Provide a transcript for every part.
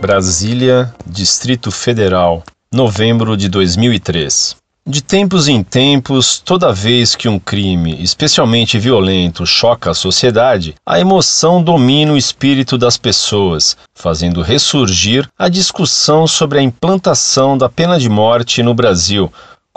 Brasília, Distrito Federal, novembro de 2003. De tempos em tempos, toda vez que um crime, especialmente violento, choca a sociedade, a emoção domina o espírito das pessoas, fazendo ressurgir a discussão sobre a implantação da pena de morte no Brasil,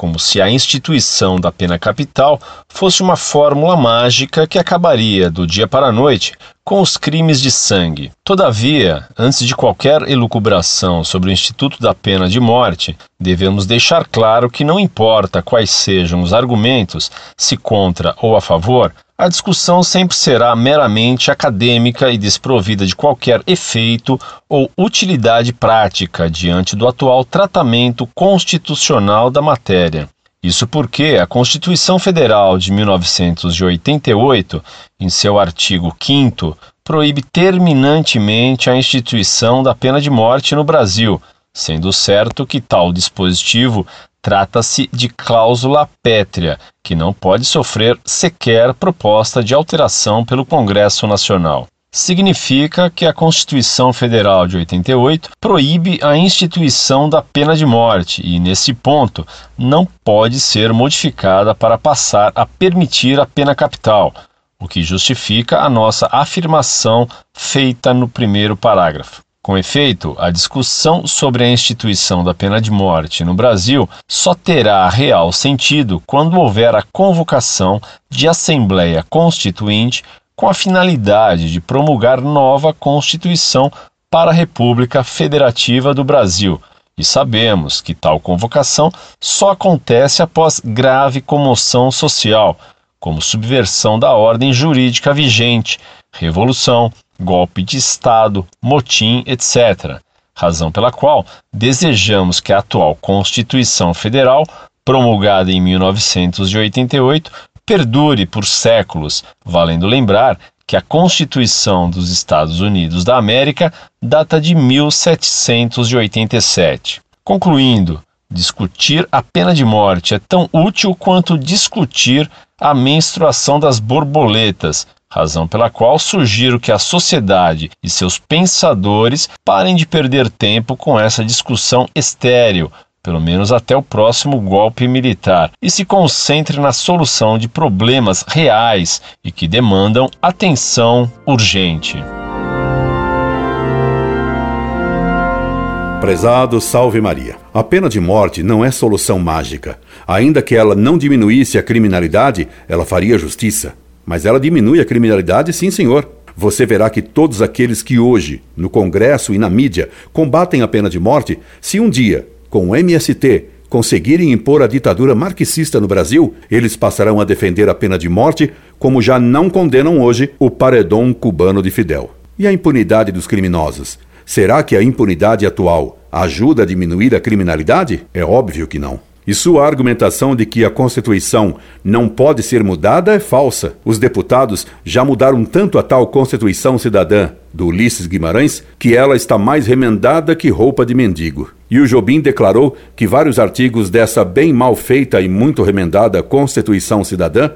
como se a instituição da pena capital fosse uma fórmula mágica que acabaria do dia para a noite com os crimes de sangue. Todavia, antes de qualquer elucubração sobre o instituto da pena de morte, devemos deixar claro que não importa quais sejam os argumentos, se contra ou a favor, a discussão sempre será meramente acadêmica e desprovida de qualquer efeito ou utilidade prática diante do atual tratamento constitucional da matéria. Isso porque a Constituição Federal de 1988, em seu artigo 5, proíbe terminantemente a instituição da pena de morte no Brasil, sendo certo que tal dispositivo trata-se de cláusula pétrea, que não pode sofrer sequer proposta de alteração pelo Congresso Nacional significa que a Constituição Federal de 88 proíbe a instituição da pena de morte e, nesse ponto, não pode ser modificada para passar a permitir a pena capital, o que justifica a nossa afirmação feita no primeiro parágrafo. Com efeito, a discussão sobre a instituição da pena de morte no Brasil só terá real sentido quando houver a convocação de Assembleia Constituinte com a finalidade de promulgar nova Constituição para a República Federativa do Brasil. E sabemos que tal convocação só acontece após grave comoção social, como subversão da ordem jurídica vigente, revolução, golpe de Estado, motim, etc. Razão pela qual desejamos que a atual Constituição Federal, promulgada em 1988, perdure por séculos, valendo lembrar que a Constituição dos Estados Unidos da América data de 1787. Concluindo, discutir a pena de morte é tão útil quanto discutir a menstruação das borboletas, razão pela qual sugiro que a sociedade e seus pensadores parem de perder tempo com essa discussão estéril, pelo menos até o próximo golpe militar, e se concentre na solução de problemas reais e que demandam atenção urgente. Prezado Salve Maria. A pena de morte não é solução mágica. Ainda que ela não diminuísse a criminalidade, ela faria justiça. Mas ela diminui a criminalidade, sim, senhor. Você verá que todos aqueles que hoje, no Congresso e na mídia, combatem a pena de morte, se um dia com o MST conseguirem impor a ditadura marxista no Brasil, eles passarão a defender a pena de morte, como já não condenam hoje o paredão cubano de Fidel. E a impunidade dos criminosos? Será que a impunidade atual ajuda a diminuir a criminalidade? É óbvio que não. E sua argumentação de que a Constituição não pode ser mudada é falsa. Os deputados já mudaram tanto a tal Constituição Cidadã do Ulisses Guimarães que ela está mais remendada que roupa de mendigo. E o Jobim declarou que vários artigos dessa bem mal feita e muito remendada Constituição Cidadã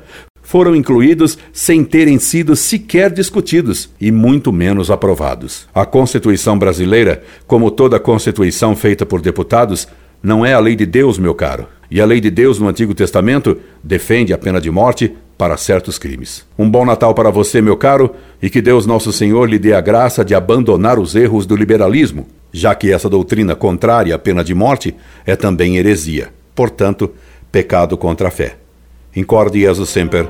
foram incluídos sem terem sido sequer discutidos e muito menos aprovados. A Constituição brasileira, como toda Constituição feita por deputados, não é a lei de Deus, meu caro. E a lei de Deus no Antigo Testamento defende a pena de morte para certos crimes. Um bom Natal para você, meu caro, e que Deus Nosso Senhor lhe dê a graça de abandonar os erros do liberalismo, já que essa doutrina contrária à pena de morte é também heresia, portanto, pecado contra a fé. Incorde Jesus Semper,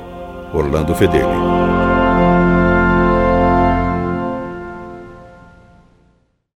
Orlando Fedeli.